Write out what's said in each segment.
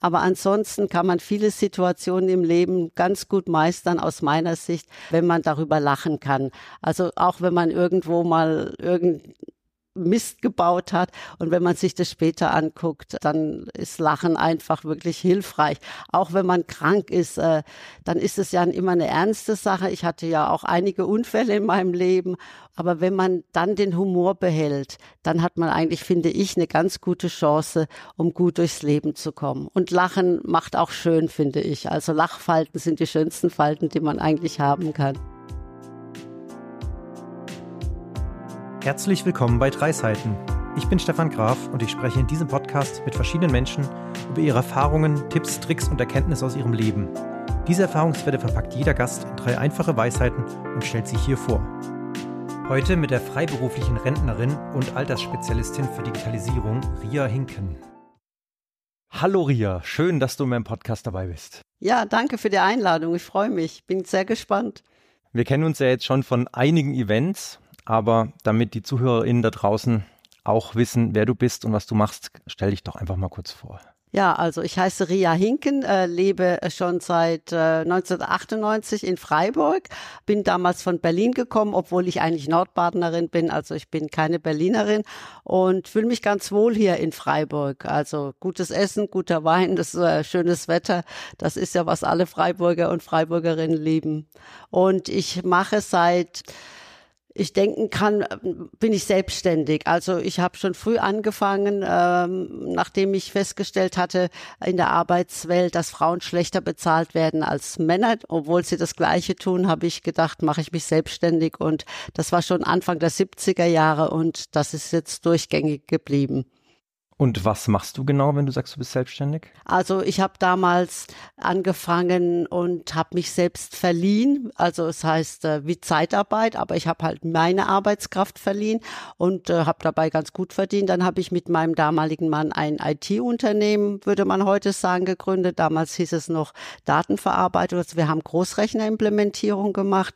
Aber ansonsten kann man viele Situationen im Leben ganz gut meistern, aus meiner Sicht, wenn man darüber lachen kann. Also auch wenn man irgendwo mal irgend Mist gebaut hat. Und wenn man sich das später anguckt, dann ist Lachen einfach wirklich hilfreich. Auch wenn man krank ist, äh, dann ist es ja immer eine ernste Sache. Ich hatte ja auch einige Unfälle in meinem Leben. Aber wenn man dann den Humor behält, dann hat man eigentlich, finde ich, eine ganz gute Chance, um gut durchs Leben zu kommen. Und Lachen macht auch schön, finde ich. Also Lachfalten sind die schönsten Falten, die man eigentlich haben kann. Herzlich willkommen bei Drei Seiten. Ich bin Stefan Graf und ich spreche in diesem Podcast mit verschiedenen Menschen über ihre Erfahrungen, Tipps, Tricks und Erkenntnisse aus ihrem Leben. Diese Erfahrungswerte verpackt jeder Gast in drei einfache Weisheiten und stellt sie hier vor. Heute mit der freiberuflichen Rentnerin und Altersspezialistin für Digitalisierung, Ria Hinken. Hallo Ria, schön, dass du in meinem Podcast dabei bist. Ja, danke für die Einladung. Ich freue mich, bin sehr gespannt. Wir kennen uns ja jetzt schon von einigen Events aber damit die ZuhörerInnen da draußen auch wissen, wer du bist und was du machst, stell dich doch einfach mal kurz vor. Ja, also ich heiße Ria Hinken, äh, lebe schon seit äh, 1998 in Freiburg, bin damals von Berlin gekommen, obwohl ich eigentlich Nordbadenerin bin, also ich bin keine Berlinerin und fühle mich ganz wohl hier in Freiburg. Also gutes Essen, guter Wein, das äh, schönes Wetter, das ist ja was alle Freiburger und Freiburgerinnen lieben. Und ich mache seit ich denken kann, bin ich selbstständig. Also ich habe schon früh angefangen, ähm, nachdem ich festgestellt hatte in der Arbeitswelt, dass Frauen schlechter bezahlt werden als Männer, obwohl sie das Gleiche tun, habe ich gedacht, mache ich mich selbstständig. Und das war schon Anfang der 70er Jahre und das ist jetzt durchgängig geblieben. Und was machst du genau, wenn du sagst, du bist selbstständig? Also ich habe damals angefangen und habe mich selbst verliehen. Also es heißt äh, wie Zeitarbeit, aber ich habe halt meine Arbeitskraft verliehen und äh, habe dabei ganz gut verdient. Dann habe ich mit meinem damaligen Mann ein IT-Unternehmen, würde man heute sagen, gegründet. Damals hieß es noch Datenverarbeitung. Also wir haben Großrechner-Implementierung gemacht.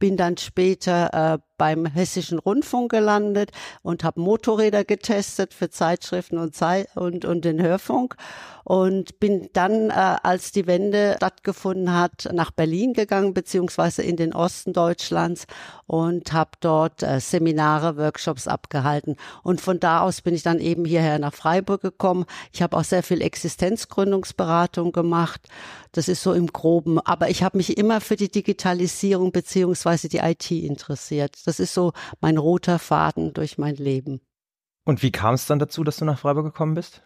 Bin dann später äh, beim Hessischen Rundfunk gelandet und habe Motorräder getestet für Zeitschriften und, Zeit und, und den Hörfunk und bin dann, äh, als die Wende stattgefunden hat, nach Berlin gegangen, beziehungsweise in den Osten Deutschlands und habe dort äh, Seminare, Workshops abgehalten. Und von da aus bin ich dann eben hierher nach Freiburg gekommen. Ich habe auch sehr viel Existenzgründungsberatung gemacht. Das ist so im Groben. Aber ich habe mich immer für die Digitalisierung beziehungsweise die IT interessiert. Das ist so mein roter Faden durch mein Leben. Und wie kam es dann dazu, dass du nach Freiburg gekommen bist?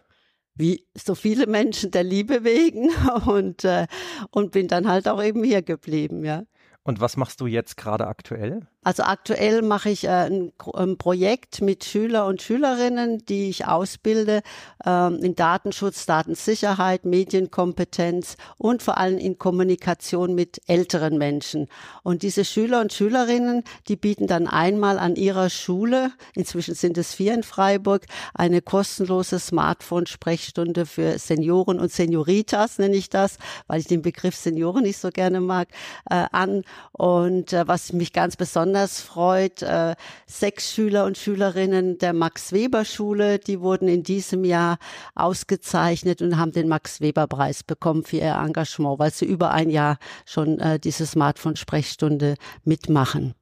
wie so viele Menschen der Liebe wegen und, äh, und bin dann halt auch eben hier geblieben, ja. Und was machst du jetzt gerade aktuell? Also aktuell mache ich äh, ein, Projekt mit Schüler und Schülerinnen, die ich ausbilde ähm, in Datenschutz, Datensicherheit, Medienkompetenz und vor allem in Kommunikation mit älteren Menschen. Und diese Schüler und Schülerinnen, die bieten dann einmal an ihrer Schule, inzwischen sind es vier in Freiburg, eine kostenlose Smartphone-Sprechstunde für Senioren und Senioritas, nenne ich das, weil ich den Begriff Senioren nicht so gerne mag, äh, an. Und äh, was mich ganz besonders freut, äh, sechs Schüler und Schülerinnen der Max-Weber-Schule, die wurden in diesem Jahr ausgezeichnet und haben den Max-Weber-Preis bekommen für ihr Engagement, weil sie über ein Jahr schon äh, diese Smartphone-Sprechstunde mitmachen.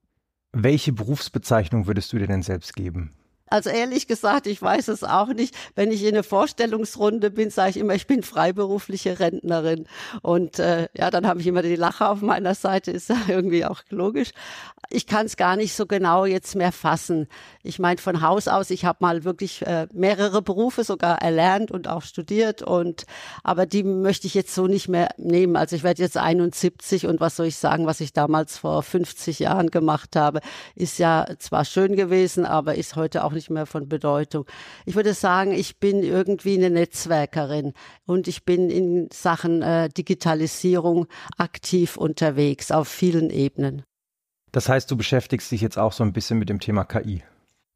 Welche Berufsbezeichnung würdest du dir denn selbst geben? Also ehrlich gesagt, ich weiß es auch nicht. Wenn ich in einer Vorstellungsrunde bin, sage ich immer, ich bin freiberufliche Rentnerin. Und äh, ja, dann habe ich immer die Lache auf meiner Seite, ist ja irgendwie auch logisch. Ich kann es gar nicht so genau jetzt mehr fassen. Ich meine, von Haus aus, ich habe mal wirklich äh, mehrere Berufe sogar erlernt und auch studiert. Und aber die möchte ich jetzt so nicht mehr nehmen. Also ich werde jetzt 71 und was soll ich sagen, was ich damals vor 50 Jahren gemacht habe, ist ja zwar schön gewesen, aber ist heute auch nicht nicht mehr von Bedeutung. Ich würde sagen, ich bin irgendwie eine Netzwerkerin und ich bin in Sachen äh, Digitalisierung aktiv unterwegs auf vielen Ebenen. Das heißt, du beschäftigst dich jetzt auch so ein bisschen mit dem Thema KI.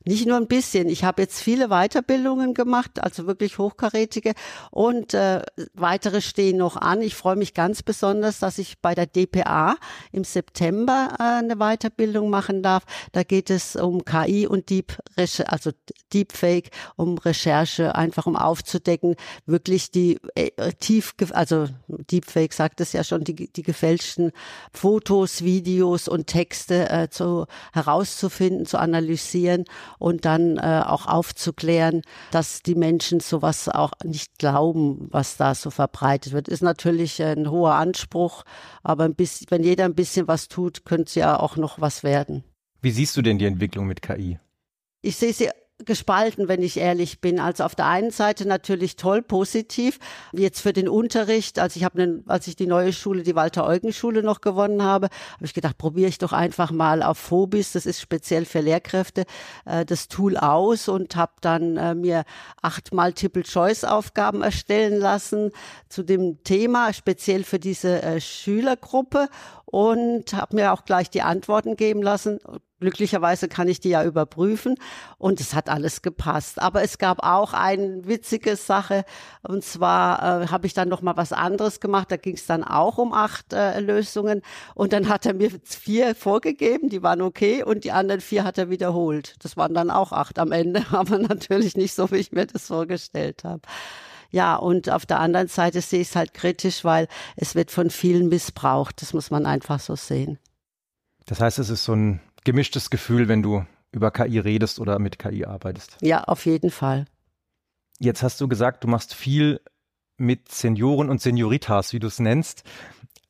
Nicht nur ein bisschen. Ich habe jetzt viele Weiterbildungen gemacht, also wirklich hochkarätige und äh, weitere stehen noch an. Ich freue mich ganz besonders, dass ich bei der DPA im September äh, eine Weiterbildung machen darf. Da geht es um KI und Deep, also Deepfake, um Recherche, einfach um aufzudecken, wirklich die äh, tief, also Deepfake sagt es ja schon, die, die gefälschten Fotos, Videos und Texte äh, zu, herauszufinden, zu analysieren und dann äh, auch aufzuklären, dass die Menschen sowas auch nicht glauben, was da so verbreitet wird. Ist natürlich ein hoher Anspruch, aber ein bisschen, wenn jeder ein bisschen was tut, könnte es ja auch noch was werden. Wie siehst du denn die Entwicklung mit KI? Ich sehe sie gespalten, wenn ich ehrlich bin. Also auf der einen Seite natürlich toll, positiv. Jetzt für den Unterricht, als ich habe, als ich die neue Schule, die Walter-Eugen-Schule noch gewonnen habe, habe ich gedacht, probiere ich doch einfach mal auf Phobis, das ist speziell für Lehrkräfte, äh, das Tool aus und habe dann äh, mir achtmal Triple-Choice-Aufgaben erstellen lassen zu dem Thema, speziell für diese äh, Schülergruppe und habe mir auch gleich die Antworten geben lassen. Glücklicherweise kann ich die ja überprüfen und es hat alles gepasst. Aber es gab auch eine witzige Sache und zwar äh, habe ich dann noch mal was anderes gemacht. Da ging es dann auch um acht äh, Lösungen und dann hat er mir vier vorgegeben, die waren okay und die anderen vier hat er wiederholt. Das waren dann auch acht am Ende, aber natürlich nicht so, wie ich mir das vorgestellt habe. Ja, und auf der anderen Seite sehe ich es halt kritisch, weil es wird von vielen missbraucht. Das muss man einfach so sehen. Das heißt, es ist so ein gemischtes Gefühl, wenn du über KI redest oder mit KI arbeitest. Ja, auf jeden Fall. Jetzt hast du gesagt, du machst viel mit Senioren und Senioritas, wie du es nennst.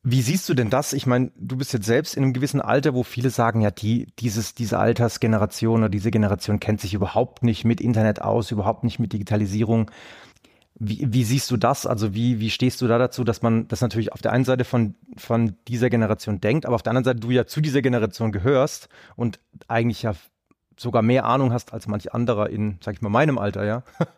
Wie siehst du denn das? Ich meine, du bist jetzt selbst in einem gewissen Alter, wo viele sagen, ja, die, dieses, diese Altersgeneration oder diese Generation kennt sich überhaupt nicht mit Internet aus, überhaupt nicht mit Digitalisierung. Wie, wie siehst du das? Also wie, wie stehst du da dazu, dass man das natürlich auf der einen Seite von, von dieser Generation denkt, aber auf der anderen Seite du ja zu dieser Generation gehörst und eigentlich ja sogar mehr Ahnung hast als manch anderer in, sag ich mal, meinem Alter, ja?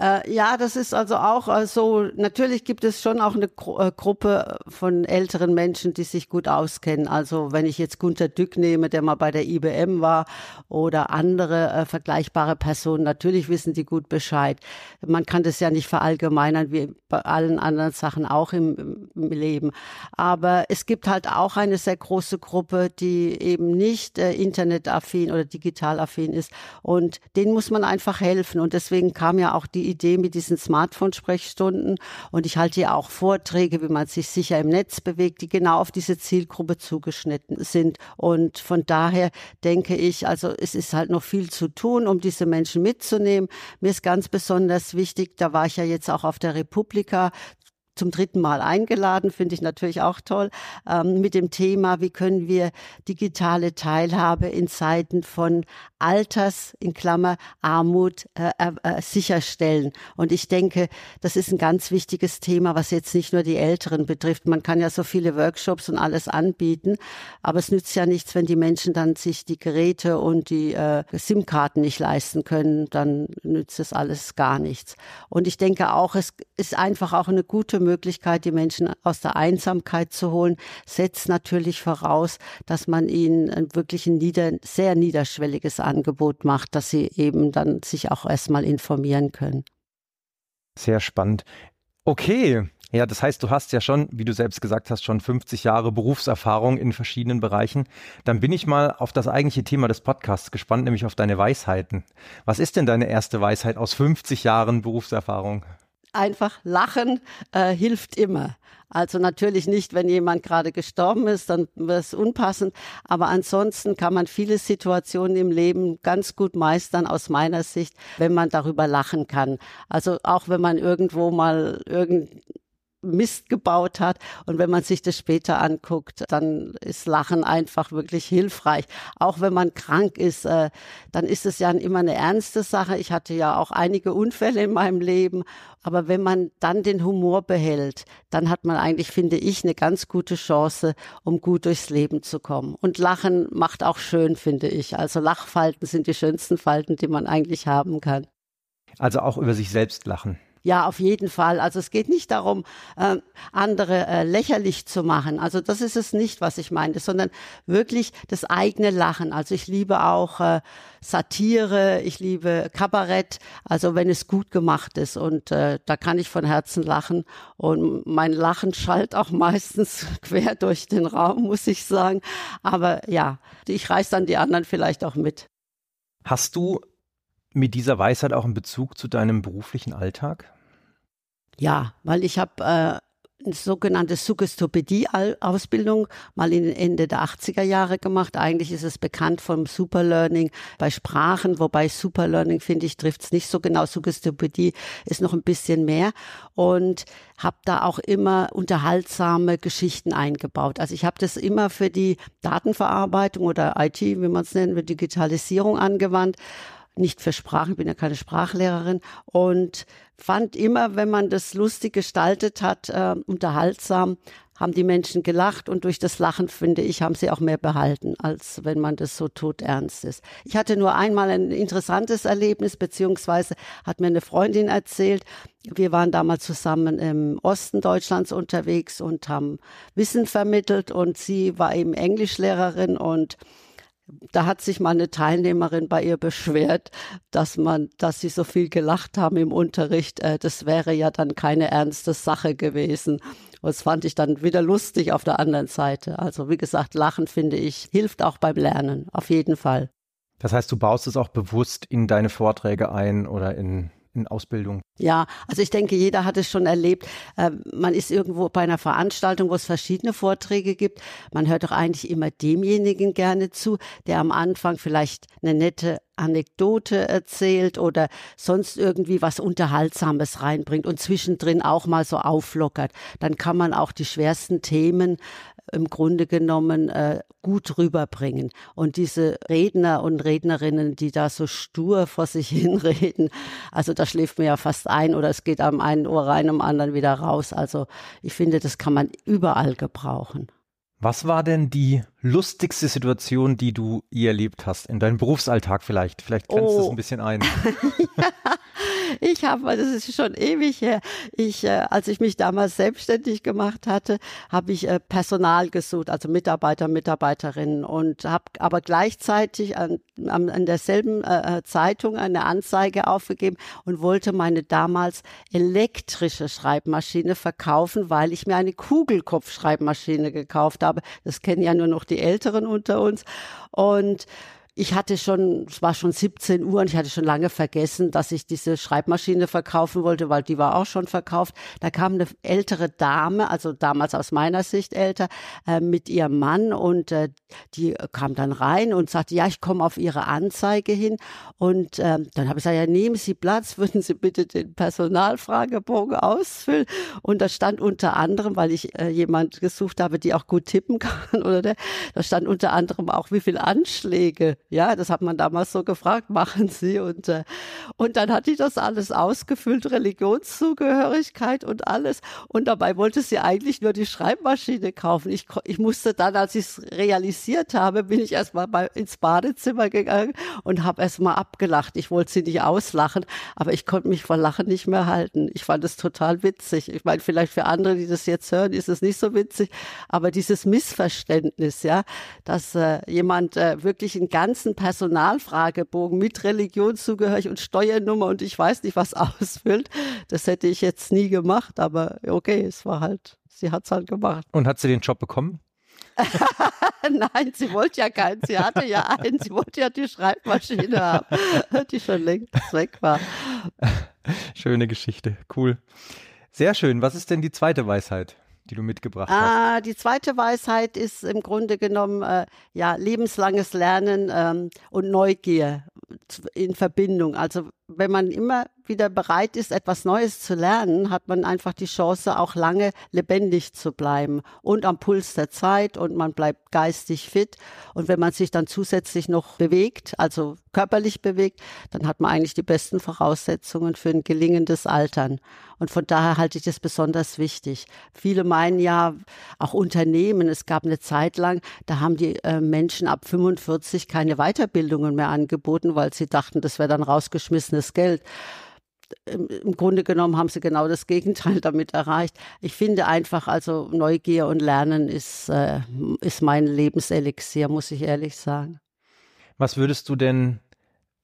Äh, ja, das ist also auch äh, so, natürlich gibt es schon auch eine Gru äh, Gruppe von älteren Menschen, die sich gut auskennen. Also wenn ich jetzt Gunter Dück nehme, der mal bei der IBM war oder andere äh, vergleichbare Personen, natürlich wissen die gut Bescheid. Man kann das ja nicht verallgemeinern wie bei allen anderen Sachen auch im, im Leben. Aber es gibt halt auch eine sehr große Gruppe, die eben nicht äh, internetaffin oder digitalaffin ist. Und denen muss man einfach helfen. Und deswegen kam ja auch die Idee mit diesen Smartphone-Sprechstunden und ich halte ja auch Vorträge, wie man sich sicher im Netz bewegt, die genau auf diese Zielgruppe zugeschnitten sind. Und von daher denke ich, also es ist halt noch viel zu tun, um diese Menschen mitzunehmen. Mir ist ganz besonders wichtig, da war ich ja jetzt auch auf der Republika zum dritten Mal eingeladen, finde ich natürlich auch toll, ähm, mit dem Thema, wie können wir digitale Teilhabe in Zeiten von Alters, in Klammer, Armut äh, äh, sicherstellen. Und ich denke, das ist ein ganz wichtiges Thema, was jetzt nicht nur die Älteren betrifft. Man kann ja so viele Workshops und alles anbieten, aber es nützt ja nichts, wenn die Menschen dann sich die Geräte und die äh, SIM-Karten nicht leisten können, dann nützt es alles gar nichts. Und ich denke auch, es ist einfach auch eine gute Möglichkeit, die Menschen aus der Einsamkeit zu holen, setzt natürlich voraus, dass man ihnen wirklich ein nieder, sehr niederschwelliges Angebot macht, dass sie eben dann sich auch erstmal informieren können. Sehr spannend. Okay. Ja, das heißt, du hast ja schon, wie du selbst gesagt hast, schon 50 Jahre Berufserfahrung in verschiedenen Bereichen. Dann bin ich mal auf das eigentliche Thema des Podcasts gespannt, nämlich auf deine Weisheiten. Was ist denn deine erste Weisheit aus 50 Jahren Berufserfahrung? Einfach lachen äh, hilft immer. Also natürlich nicht, wenn jemand gerade gestorben ist, dann wird es unpassend. Aber ansonsten kann man viele Situationen im Leben ganz gut meistern aus meiner Sicht, wenn man darüber lachen kann. Also auch wenn man irgendwo mal irgend Mist gebaut hat. Und wenn man sich das später anguckt, dann ist Lachen einfach wirklich hilfreich. Auch wenn man krank ist, äh, dann ist es ja immer eine ernste Sache. Ich hatte ja auch einige Unfälle in meinem Leben. Aber wenn man dann den Humor behält, dann hat man eigentlich, finde ich, eine ganz gute Chance, um gut durchs Leben zu kommen. Und Lachen macht auch schön, finde ich. Also Lachfalten sind die schönsten Falten, die man eigentlich haben kann. Also auch über sich selbst lachen. Ja, auf jeden Fall. Also es geht nicht darum, äh, andere äh, lächerlich zu machen. Also das ist es nicht, was ich meine, sondern wirklich das eigene Lachen. Also ich liebe auch äh, Satire, ich liebe Kabarett, also wenn es gut gemacht ist. Und äh, da kann ich von Herzen lachen. Und mein Lachen schallt auch meistens quer durch den Raum, muss ich sagen. Aber ja, ich reiß dann die anderen vielleicht auch mit. Hast du mit dieser Weisheit auch einen Bezug zu deinem beruflichen Alltag? Ja, weil ich habe äh, eine sogenannte Suggestopädie-Ausbildung mal in Ende der 80er Jahre gemacht. Eigentlich ist es bekannt vom Superlearning bei Sprachen, wobei Superlearning, finde ich, trifft es nicht so genau. Suggestopädie ist noch ein bisschen mehr und habe da auch immer unterhaltsame Geschichten eingebaut. Also ich habe das immer für die Datenverarbeitung oder IT, wie man es nennt, für Digitalisierung angewandt nicht für Sprachen, bin ja keine Sprachlehrerin und fand immer, wenn man das lustig gestaltet hat, äh, unterhaltsam, haben die Menschen gelacht und durch das Lachen, finde ich, haben sie auch mehr behalten, als wenn man das so tot ernst ist. Ich hatte nur einmal ein interessantes Erlebnis, beziehungsweise hat mir eine Freundin erzählt, wir waren damals zusammen im Osten Deutschlands unterwegs und haben Wissen vermittelt und sie war eben Englischlehrerin und da hat sich mal eine Teilnehmerin bei ihr beschwert, dass man, dass sie so viel gelacht haben im Unterricht. Äh, das wäre ja dann keine ernste Sache gewesen. Und das fand ich dann wieder lustig auf der anderen Seite. Also wie gesagt, Lachen finde ich hilft auch beim Lernen, auf jeden Fall. Das heißt, du baust es auch bewusst in deine Vorträge ein oder in in Ausbildung? Ja, also ich denke, jeder hat es schon erlebt. Äh, man ist irgendwo bei einer Veranstaltung, wo es verschiedene Vorträge gibt. Man hört doch eigentlich immer demjenigen gerne zu, der am Anfang vielleicht eine nette Anekdote erzählt oder sonst irgendwie was Unterhaltsames reinbringt und zwischendrin auch mal so auflockert. Dann kann man auch die schwersten Themen im Grunde genommen äh, gut rüberbringen. Und diese Redner und Rednerinnen, die da so stur vor sich hinreden, also da schläft mir ja fast ein oder es geht am einen Ohr rein, am anderen wieder raus. Also ich finde, das kann man überall gebrauchen. Was war denn die lustigste Situation, die du je erlebt hast? In deinem Berufsalltag vielleicht? Vielleicht grenzt oh. das ein bisschen ein. ich habe, das ist schon ewig her, ich, äh, als ich mich damals selbstständig gemacht hatte, habe ich äh, Personal gesucht, also Mitarbeiter, Mitarbeiterinnen und habe aber gleichzeitig an, an, an derselben äh, äh, Zeitung eine Anzeige aufgegeben und wollte meine damals elektrische Schreibmaschine verkaufen, weil ich mir eine Kugelkopfschreibmaschine gekauft habe. Das kennen ja nur noch die Älteren unter uns und ich hatte schon, es war schon 17 Uhr und ich hatte schon lange vergessen, dass ich diese Schreibmaschine verkaufen wollte, weil die war auch schon verkauft. Da kam eine ältere Dame, also damals aus meiner Sicht älter, äh, mit ihrem Mann und äh, die kam dann rein und sagte, ja, ich komme auf Ihre Anzeige hin. Und äh, dann habe ich gesagt, ja, nehmen Sie Platz, würden Sie bitte den Personalfragebogen ausfüllen. Und da stand unter anderem, weil ich äh, jemand gesucht habe, die auch gut tippen kann, oder der, da stand unter anderem auch, wie viele Anschläge ja, das hat man damals so gefragt, machen Sie und äh, und dann hatte ich das alles ausgefüllt, Religionszugehörigkeit und alles und dabei wollte sie eigentlich nur die Schreibmaschine kaufen. Ich ich musste dann, als ich es realisiert habe, bin ich erstmal ins Badezimmer gegangen und habe erstmal abgelacht. Ich wollte sie nicht auslachen, aber ich konnte mich vor Lachen nicht mehr halten. Ich fand es total witzig. Ich meine, vielleicht für andere, die das jetzt hören, ist es nicht so witzig, aber dieses Missverständnis, ja, dass äh, jemand äh, wirklich ein ganz ganzen Personalfragebogen mit Religionszugehörig und Steuernummer und ich weiß nicht was ausfüllt. Das hätte ich jetzt nie gemacht, aber okay, es war halt, sie hat es halt gemacht. Und hat sie den Job bekommen? Nein, sie wollte ja keinen. Sie hatte ja einen. Sie wollte ja die Schreibmaschine haben, die schon längst weg war. Schöne Geschichte. Cool. Sehr schön. Was ist denn die zweite Weisheit? Die du mitgebracht ah, hast? Die zweite Weisheit ist im Grunde genommen äh, ja lebenslanges Lernen ähm, und Neugier in Verbindung. Also wenn man immer wieder bereit ist, etwas Neues zu lernen, hat man einfach die Chance, auch lange lebendig zu bleiben und am Puls der Zeit und man bleibt geistig fit. Und wenn man sich dann zusätzlich noch bewegt, also körperlich bewegt, dann hat man eigentlich die besten Voraussetzungen für ein gelingendes Altern. Und von daher halte ich das besonders wichtig. Viele meinen ja, auch Unternehmen, es gab eine Zeit lang, da haben die äh, Menschen ab 45 keine Weiterbildungen mehr angeboten, weil sie dachten, das wäre dann rausgeschmissenes Geld. im Grunde genommen haben sie genau das Gegenteil damit erreicht. Ich finde einfach, also Neugier und Lernen ist, äh, ist mein Lebenselixier, muss ich ehrlich sagen. Was würdest du denn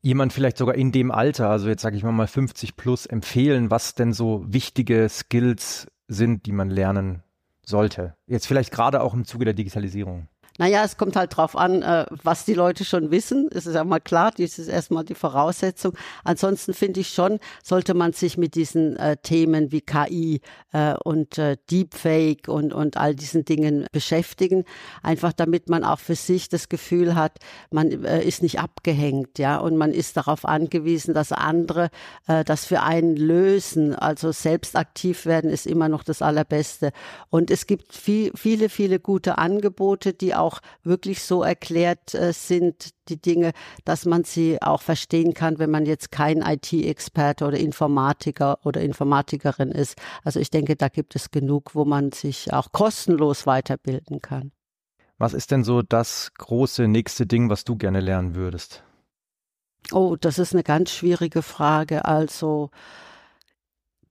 jemand vielleicht sogar in dem Alter, also jetzt sage ich mal mal 50 plus, empfehlen, was denn so wichtige Skills sind, die man lernen sollte? Jetzt vielleicht gerade auch im Zuge der Digitalisierung. Naja, es kommt halt drauf an, äh, was die Leute schon wissen. Es ist ja mal klar, dies ist erstmal die Voraussetzung. Ansonsten finde ich schon, sollte man sich mit diesen äh, Themen wie KI äh, und Deepfake und, und all diesen Dingen beschäftigen. Einfach damit man auch für sich das Gefühl hat, man ist nicht abgehängt, ja, und man ist darauf angewiesen, dass andere das für einen lösen. Also selbst aktiv werden ist immer noch das Allerbeste. Und es gibt viel, viele, viele gute Angebote, die auch auch wirklich so erklärt äh, sind, die Dinge, dass man sie auch verstehen kann, wenn man jetzt kein IT-Experte oder Informatiker oder Informatikerin ist. Also ich denke, da gibt es genug, wo man sich auch kostenlos weiterbilden kann. Was ist denn so das große nächste Ding, was du gerne lernen würdest? Oh, das ist eine ganz schwierige Frage. Also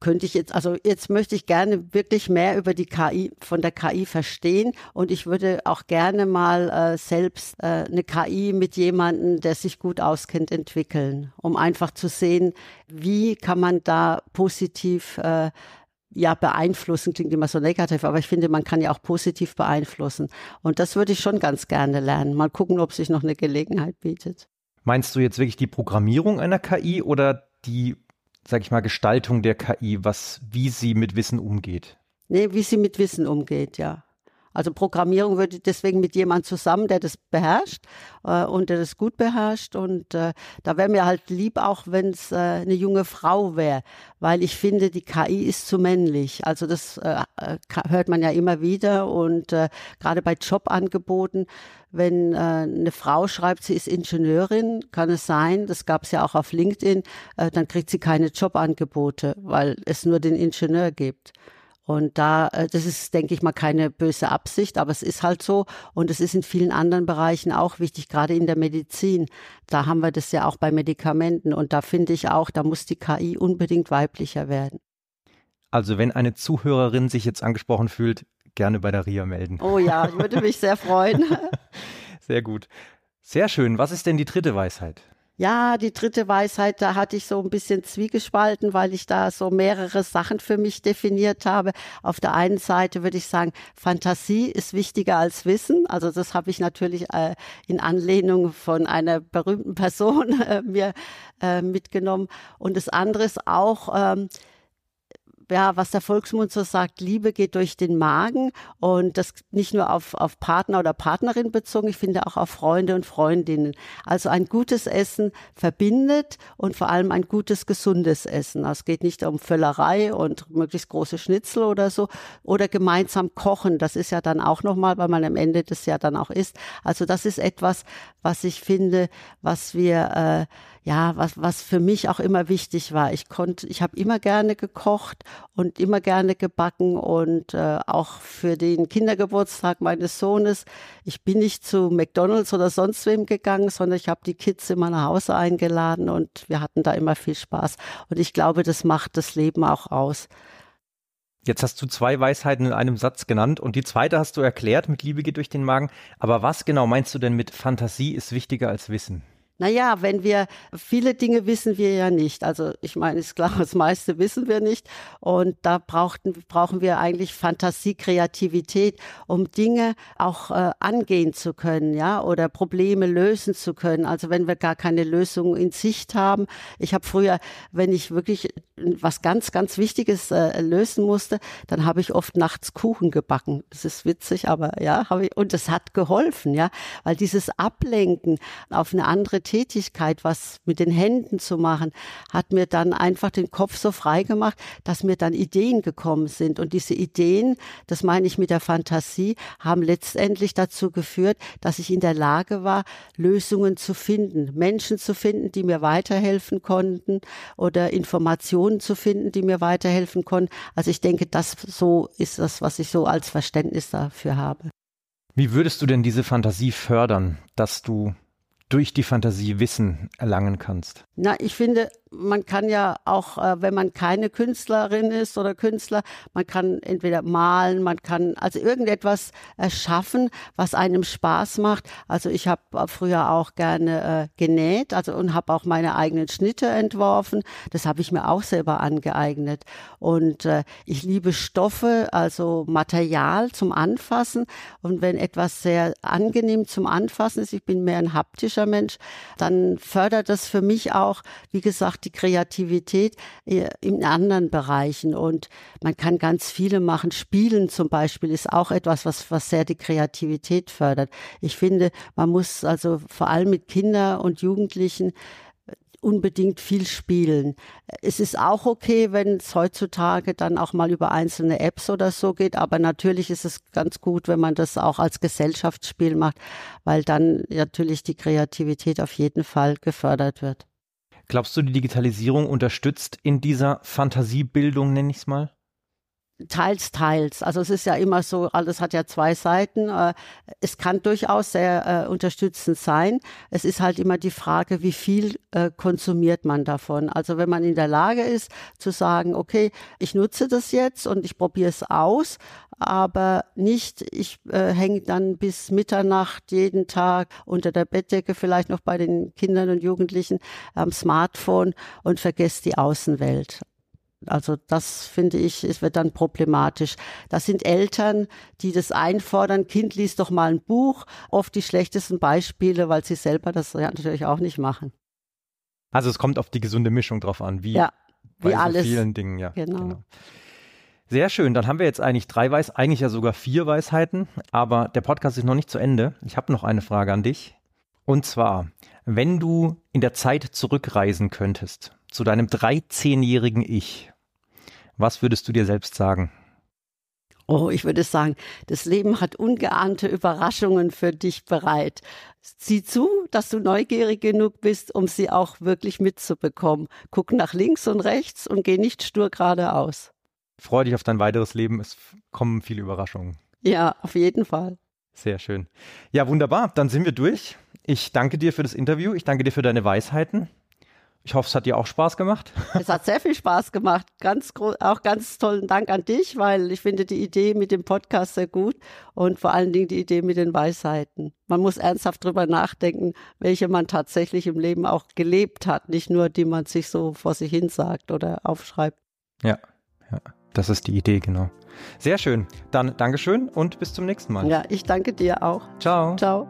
könnte ich jetzt, also jetzt möchte ich gerne wirklich mehr über die KI, von der KI verstehen und ich würde auch gerne mal äh, selbst äh, eine KI mit jemandem, der sich gut auskennt, entwickeln, um einfach zu sehen, wie kann man da positiv äh, ja, beeinflussen klingt immer so negativ, aber ich finde, man kann ja auch positiv beeinflussen. Und das würde ich schon ganz gerne lernen. Mal gucken, ob sich noch eine Gelegenheit bietet. Meinst du jetzt wirklich die Programmierung einer KI oder die sag ich mal, Gestaltung der KI, was, wie sie mit Wissen umgeht? Nee, wie sie mit Wissen umgeht, ja. Also Programmierung würde deswegen mit jemand zusammen, der das beherrscht äh, und der das gut beherrscht. Und äh, da wäre mir halt lieb, auch wenn es äh, eine junge Frau wäre, weil ich finde, die KI ist zu männlich. Also das äh, äh hört man ja immer wieder und äh, gerade bei Jobangeboten, wenn äh, eine Frau schreibt, sie ist Ingenieurin, kann es sein, das gab es ja auch auf LinkedIn, äh, dann kriegt sie keine Jobangebote, weil es nur den Ingenieur gibt. Und da, äh, das ist, denke ich mal, keine böse Absicht, aber es ist halt so. Und es ist in vielen anderen Bereichen auch wichtig, gerade in der Medizin. Da haben wir das ja auch bei Medikamenten. Und da finde ich auch, da muss die KI unbedingt weiblicher werden. Also wenn eine Zuhörerin sich jetzt angesprochen fühlt, gerne bei der RIA melden. Oh ja, ich würde mich sehr freuen. Sehr gut. Sehr schön. Was ist denn die dritte Weisheit? Ja, die dritte Weisheit, da hatte ich so ein bisschen zwiegespalten, weil ich da so mehrere Sachen für mich definiert habe. Auf der einen Seite würde ich sagen, Fantasie ist wichtiger als Wissen. Also das habe ich natürlich äh, in Anlehnung von einer berühmten Person äh, mir äh, mitgenommen. Und das andere ist auch, ähm, ja, was der Volksmund so sagt, Liebe geht durch den Magen und das nicht nur auf, auf Partner oder Partnerin bezogen, ich finde auch auf Freunde und Freundinnen. Also ein gutes Essen verbindet und vor allem ein gutes, gesundes Essen. Also es geht nicht um Völlerei und möglichst große Schnitzel oder so oder gemeinsam kochen. Das ist ja dann auch nochmal, weil man am Ende des Jahr dann auch isst. Also das ist etwas, was ich finde, was wir, äh, ja, was, was für mich auch immer wichtig war. Ich konnte, ich habe immer gerne gekocht und immer gerne gebacken und äh, auch für den Kindergeburtstag meines Sohnes. Ich bin nicht zu McDonald's oder sonst wem gegangen, sondern ich habe die Kids immer nach Hause eingeladen und wir hatten da immer viel Spaß. Und ich glaube, das macht das Leben auch aus. Jetzt hast du zwei Weisheiten in einem Satz genannt und die zweite hast du erklärt, mit Liebe geht durch den Magen. Aber was genau meinst du denn mit Fantasie ist wichtiger als Wissen? Naja, wenn wir, viele Dinge wissen wir ja nicht. Also ich meine, ist klar, das meiste wissen wir nicht. Und da brauchten, brauchen wir eigentlich Fantasie, Kreativität, um Dinge auch äh, angehen zu können, ja, oder Probleme lösen zu können. Also wenn wir gar keine Lösung in Sicht haben. Ich habe früher, wenn ich wirklich was ganz, ganz Wichtiges äh, lösen musste, dann habe ich oft nachts Kuchen gebacken. Das ist witzig, aber ja, habe ich, und das hat geholfen, ja, weil dieses Ablenken auf eine andere Tätigkeit, was mit den Händen zu machen, hat mir dann einfach den Kopf so frei gemacht, dass mir dann Ideen gekommen sind. Und diese Ideen, das meine ich mit der Fantasie, haben letztendlich dazu geführt, dass ich in der Lage war, Lösungen zu finden, Menschen zu finden, die mir weiterhelfen konnten oder Informationen zu finden, die mir weiterhelfen konnten. Also ich denke, das so ist das, was ich so als Verständnis dafür habe. Wie würdest du denn diese Fantasie fördern, dass du durch die Fantasie Wissen erlangen kannst? Na, ich finde, man kann ja auch, äh, wenn man keine Künstlerin ist oder Künstler, man kann entweder malen, man kann also irgendetwas erschaffen, was einem Spaß macht. Also ich habe früher auch gerne äh, genäht, also und habe auch meine eigenen Schnitte entworfen. Das habe ich mir auch selber angeeignet. Und äh, ich liebe Stoffe, also Material zum Anfassen. Und wenn etwas sehr angenehm zum Anfassen ist, ich bin mehr ein haptischer Mensch, dann fördert das für mich auch, wie gesagt, die Kreativität äh, in anderen Bereichen. Und man kann ganz viele machen. Spielen zum Beispiel ist auch etwas, was, was sehr die Kreativität fördert. Ich finde, man muss also vor allem mit Kindern und Jugendlichen äh, unbedingt viel spielen. Es ist auch okay, wenn es heutzutage dann auch mal über einzelne Apps oder so geht, aber natürlich ist es ganz gut, wenn man das auch als Gesellschaftsspiel macht, weil dann natürlich die Kreativität auf jeden Fall gefördert wird. Glaubst du, die Digitalisierung unterstützt in dieser Fantasiebildung, nenne ich es mal? Teils, teils. Also es ist ja immer so, alles hat ja zwei Seiten. Äh, es kann durchaus sehr äh, unterstützend sein. Es ist halt immer die Frage, wie viel äh, konsumiert man davon. Also wenn man in der Lage ist zu sagen, okay, ich nutze das jetzt und ich probiere es aus, aber nicht, ich äh, hänge dann bis Mitternacht jeden Tag unter der Bettdecke, vielleicht noch bei den Kindern und Jugendlichen am Smartphone und vergesse die Außenwelt. Also das finde ich, es wird dann problematisch. Das sind Eltern, die das einfordern. Kind liest doch mal ein Buch. Oft die schlechtesten Beispiele, weil sie selber das ja natürlich auch nicht machen. Also es kommt auf die gesunde Mischung drauf an, wie ja, bei wie so alles. vielen Dingen, ja. Genau. genau. Sehr schön, dann haben wir jetzt eigentlich drei Weis, eigentlich ja sogar vier Weisheiten, aber der Podcast ist noch nicht zu Ende. Ich habe noch eine Frage an dich. Und zwar, wenn du in der Zeit zurückreisen könntest, zu deinem 13-jährigen Ich, was würdest du dir selbst sagen? Oh, ich würde sagen, das Leben hat ungeahnte Überraschungen für dich bereit. Sieh zu, dass du neugierig genug bist, um sie auch wirklich mitzubekommen. Guck nach links und rechts und geh nicht stur geradeaus. Freu dich auf dein weiteres Leben. Es kommen viele Überraschungen. Ja, auf jeden Fall. Sehr schön. Ja, wunderbar. Dann sind wir durch. Ich danke dir für das Interview. Ich danke dir für deine Weisheiten. Ich hoffe, es hat dir auch Spaß gemacht. Es hat sehr viel Spaß gemacht. Ganz auch ganz tollen Dank an dich, weil ich finde die Idee mit dem Podcast sehr gut und vor allen Dingen die Idee mit den Weisheiten. Man muss ernsthaft drüber nachdenken, welche man tatsächlich im Leben auch gelebt hat, nicht nur die man sich so vor sich hin sagt oder aufschreibt. Ja, ja, das ist die Idee, genau. Sehr schön. Dann Dankeschön und bis zum nächsten Mal. Ja, ich danke dir auch. Ciao. Ciao.